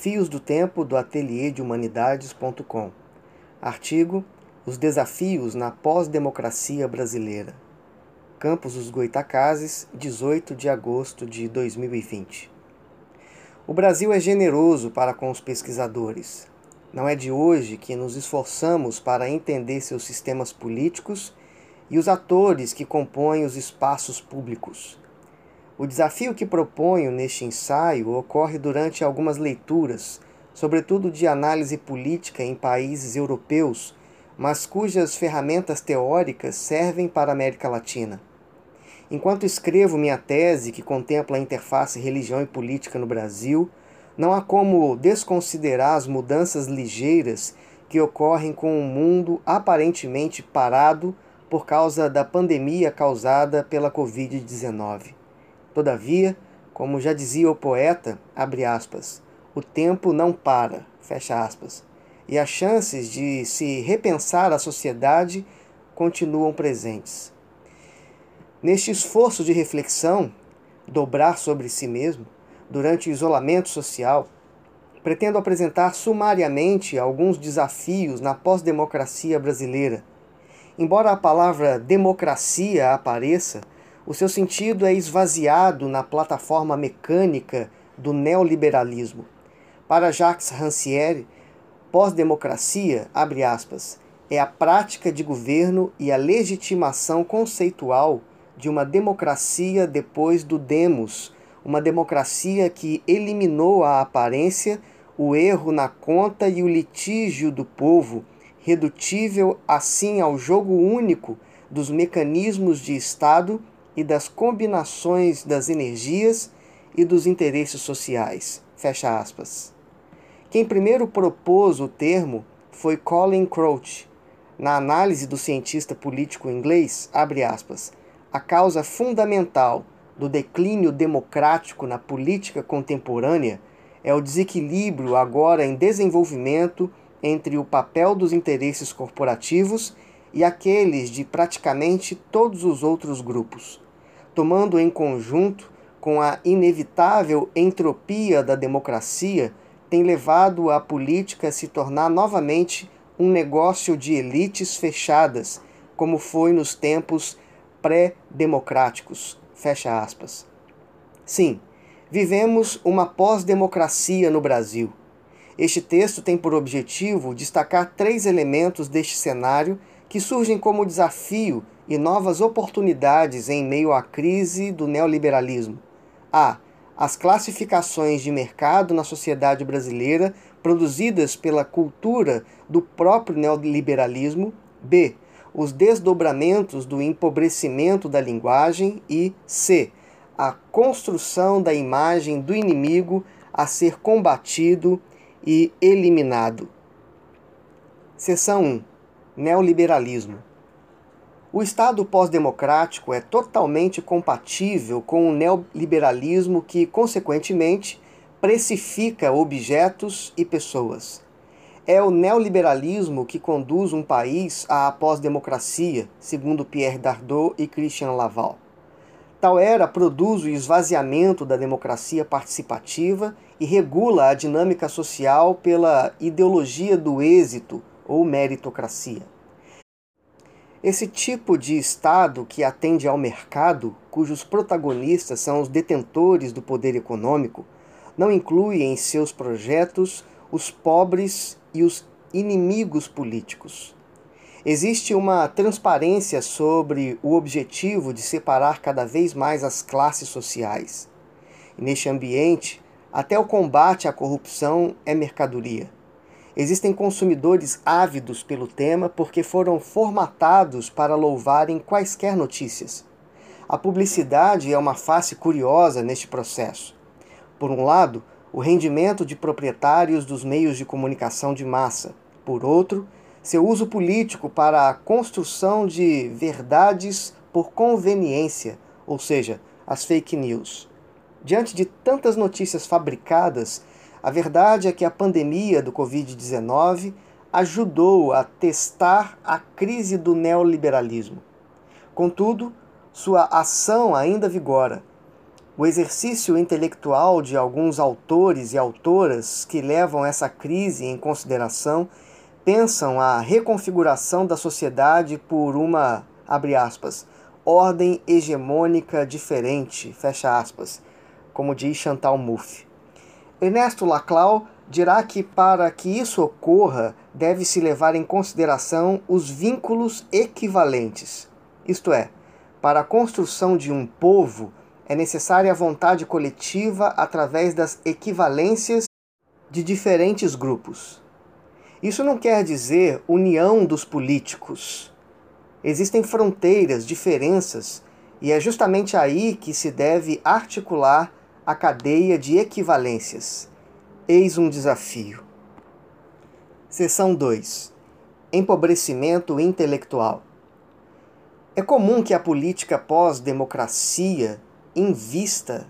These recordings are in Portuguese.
Fios do Tempo do Ateliê de Humanidades.com. Artigo: Os desafios na pós-democracia brasileira. Campos dos Goitacazes, 18 de agosto de 2020. O Brasil é generoso para com os pesquisadores. Não é de hoje que nos esforçamos para entender seus sistemas políticos e os atores que compõem os espaços públicos o desafio que proponho neste ensaio ocorre durante algumas leituras, sobretudo de análise política em países europeus, mas cujas ferramentas teóricas servem para a América Latina. Enquanto escrevo minha tese, que contempla a interface religião e política no Brasil, não há como desconsiderar as mudanças ligeiras que ocorrem com o um mundo aparentemente parado por causa da pandemia causada pela Covid-19. Todavia, como já dizia o poeta, abre aspas, o tempo não para, fecha aspas, e as chances de se repensar a sociedade continuam presentes. Neste esforço de reflexão, dobrar sobre si mesmo, durante o isolamento social, pretendo apresentar sumariamente alguns desafios na pós-democracia brasileira. Embora a palavra democracia apareça, o seu sentido é esvaziado na plataforma mecânica do neoliberalismo. Para Jacques Rancière, pós-democracia, abre aspas, é a prática de governo e a legitimação conceitual de uma democracia depois do demos, uma democracia que eliminou a aparência, o erro na conta e o litígio do povo, redutível assim ao jogo único dos mecanismos de Estado e das combinações das energias e dos interesses sociais. Fecha aspas. Quem primeiro propôs o termo foi Colin Crouch. Na análise do cientista político inglês, abre aspas, a causa fundamental do declínio democrático na política contemporânea é o desequilíbrio agora em desenvolvimento entre o papel dos interesses corporativos e aqueles de praticamente todos os outros grupos tomando em conjunto com a inevitável entropia da democracia, tem levado a política a se tornar novamente um negócio de elites fechadas, como foi nos tempos pré-democráticos. Fecha aspas. Sim, vivemos uma pós-democracia no Brasil. Este texto tem por objetivo destacar três elementos deste cenário que surgem como desafio e novas oportunidades em meio à crise do neoliberalismo. A. As classificações de mercado na sociedade brasileira produzidas pela cultura do próprio neoliberalismo. B. Os desdobramentos do empobrecimento da linguagem. E C. A construção da imagem do inimigo a ser combatido e eliminado. Seção 1 Neoliberalismo o Estado pós-democrático é totalmente compatível com o neoliberalismo que, consequentemente, precifica objetos e pessoas. É o neoliberalismo que conduz um país à pós-democracia, segundo Pierre Dardot e Christian Laval. Tal era produz o esvaziamento da democracia participativa e regula a dinâmica social pela ideologia do êxito ou meritocracia. Esse tipo de Estado que atende ao mercado, cujos protagonistas são os detentores do poder econômico, não inclui em seus projetos os pobres e os inimigos políticos. Existe uma transparência sobre o objetivo de separar cada vez mais as classes sociais. E neste ambiente, até o combate à corrupção é mercadoria. Existem consumidores ávidos pelo tema porque foram formatados para louvarem quaisquer notícias. A publicidade é uma face curiosa neste processo. Por um lado, o rendimento de proprietários dos meios de comunicação de massa. Por outro, seu uso político para a construção de verdades por conveniência, ou seja, as fake news. Diante de tantas notícias fabricadas, a verdade é que a pandemia do Covid-19 ajudou a testar a crise do neoliberalismo. Contudo, sua ação ainda vigora. o exercício intelectual de alguns autores e autoras que levam essa crise em consideração pensam a reconfiguração da sociedade por uma, abre aspas, ordem hegemônica diferente, fecha aspas, como diz Chantal Mouffe. Ernesto Laclau dirá que para que isso ocorra, deve-se levar em consideração os vínculos equivalentes. Isto é, para a construção de um povo, é necessária a vontade coletiva através das equivalências de diferentes grupos. Isso não quer dizer união dos políticos. Existem fronteiras, diferenças, e é justamente aí que se deve articular a cadeia de equivalências. Eis um desafio. Seção 2 Empobrecimento intelectual. É comum que a política pós-democracia invista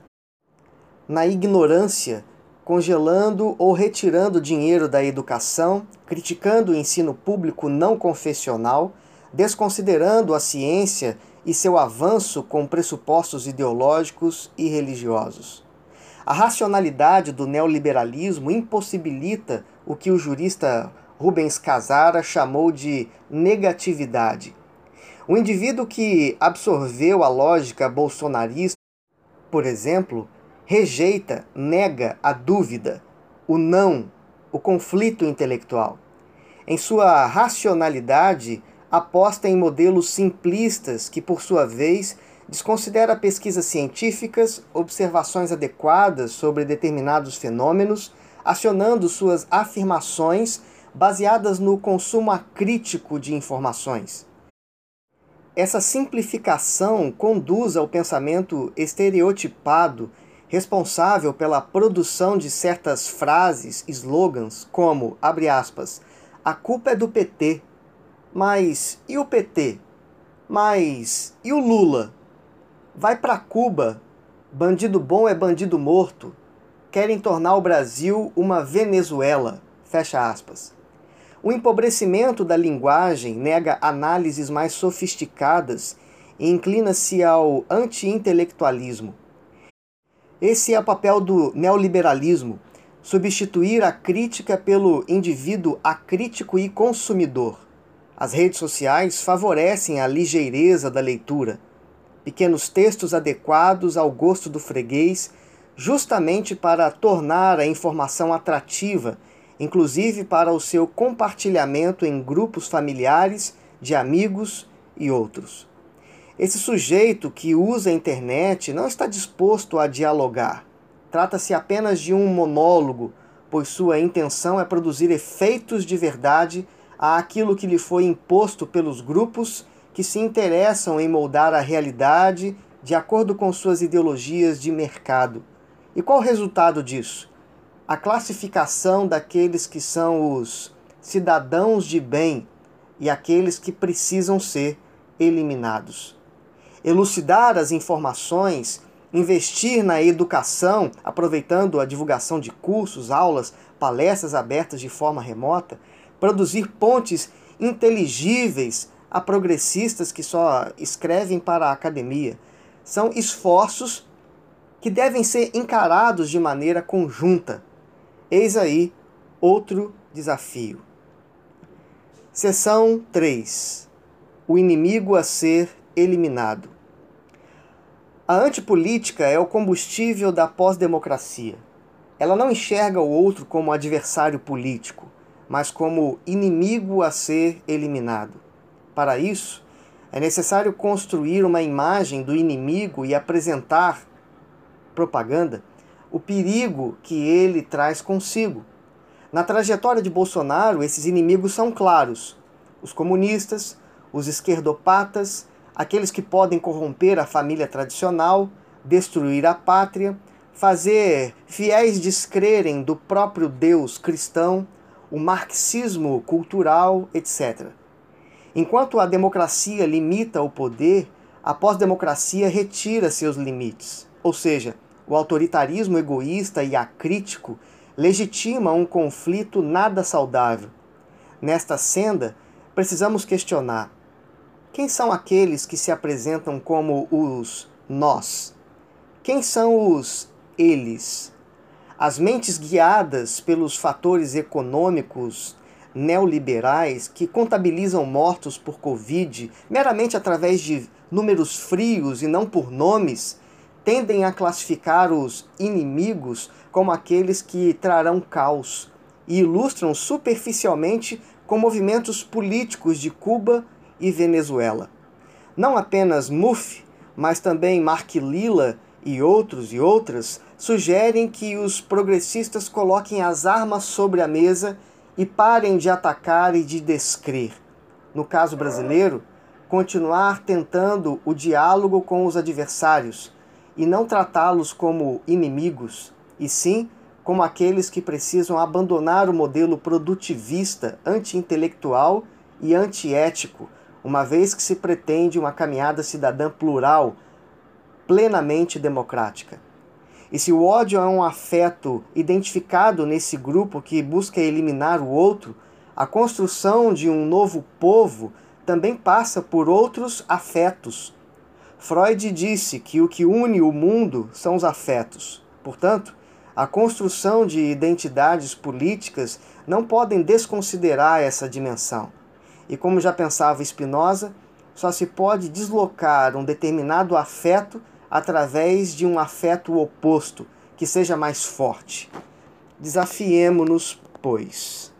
na ignorância, congelando ou retirando dinheiro da educação, criticando o ensino público não confessional, desconsiderando a ciência e seu avanço com pressupostos ideológicos e religiosos. A racionalidade do neoliberalismo impossibilita o que o jurista Rubens Casara chamou de negatividade. O indivíduo que absorveu a lógica bolsonarista por exemplo, rejeita, nega a dúvida, o não, o conflito intelectual. Em sua racionalidade, aposta em modelos simplistas que, por sua vez, desconsidera pesquisas científicas, observações adequadas sobre determinados fenômenos, acionando suas afirmações baseadas no consumo acrítico de informações. Essa simplificação conduz ao pensamento estereotipado responsável pela produção de certas frases, slogans, como, abre aspas, a culpa é do PT. Mas e o PT? Mas e o Lula? Vai para Cuba. Bandido bom é bandido morto. Querem tornar o Brasil uma Venezuela. Fecha aspas. O empobrecimento da linguagem nega análises mais sofisticadas e inclina-se ao anti-intelectualismo. Esse é o papel do neoliberalismo, substituir a crítica pelo indivíduo acrítico e consumidor. As redes sociais favorecem a ligeireza da leitura, pequenos textos adequados ao gosto do freguês, justamente para tornar a informação atrativa inclusive para o seu compartilhamento em grupos familiares, de amigos e outros. Esse sujeito que usa a internet não está disposto a dialogar. Trata-se apenas de um monólogo, pois sua intenção é produzir efeitos de verdade àquilo que lhe foi imposto pelos grupos que se interessam em moldar a realidade de acordo com suas ideologias de mercado. E qual o resultado disso? a classificação daqueles que são os cidadãos de bem e aqueles que precisam ser eliminados. Elucidar as informações, investir na educação, aproveitando a divulgação de cursos, aulas, palestras abertas de forma remota, produzir pontes inteligíveis a progressistas que só escrevem para a academia. São esforços que devem ser encarados de maneira conjunta Eis aí outro desafio. Seção 3. O inimigo a ser eliminado. A antipolítica é o combustível da pós-democracia. Ela não enxerga o outro como adversário político, mas como inimigo a ser eliminado. Para isso, é necessário construir uma imagem do inimigo e apresentar propaganda o perigo que ele traz consigo. Na trajetória de Bolsonaro, esses inimigos são claros: os comunistas, os esquerdopatas, aqueles que podem corromper a família tradicional, destruir a pátria, fazer fiéis descrerem do próprio Deus cristão, o marxismo cultural, etc. Enquanto a democracia limita o poder, a pós-democracia retira seus limites, ou seja, o autoritarismo egoísta e acrítico legitima um conflito nada saudável. Nesta senda, precisamos questionar: quem são aqueles que se apresentam como os nós? Quem são os eles? As mentes guiadas pelos fatores econômicos neoliberais que contabilizam mortos por Covid meramente através de números frios e não por nomes, tendem a classificar os inimigos como aqueles que trarão caos e ilustram superficialmente com movimentos políticos de Cuba e Venezuela. Não apenas Muff, mas também Mark Lilla e outros e outras sugerem que os progressistas coloquem as armas sobre a mesa e parem de atacar e de descrer. No caso brasileiro, continuar tentando o diálogo com os adversários e não tratá-los como inimigos, e sim como aqueles que precisam abandonar o modelo produtivista, anti-intelectual e antiético, uma vez que se pretende uma caminhada cidadã plural, plenamente democrática. E se o ódio é um afeto identificado nesse grupo que busca eliminar o outro, a construção de um novo povo também passa por outros afetos. Freud disse que o que une o mundo são os afetos. Portanto, a construção de identidades políticas não podem desconsiderar essa dimensão. E como já pensava Spinoza, só se pode deslocar um determinado afeto através de um afeto oposto, que seja mais forte. Desafiemo-nos, pois.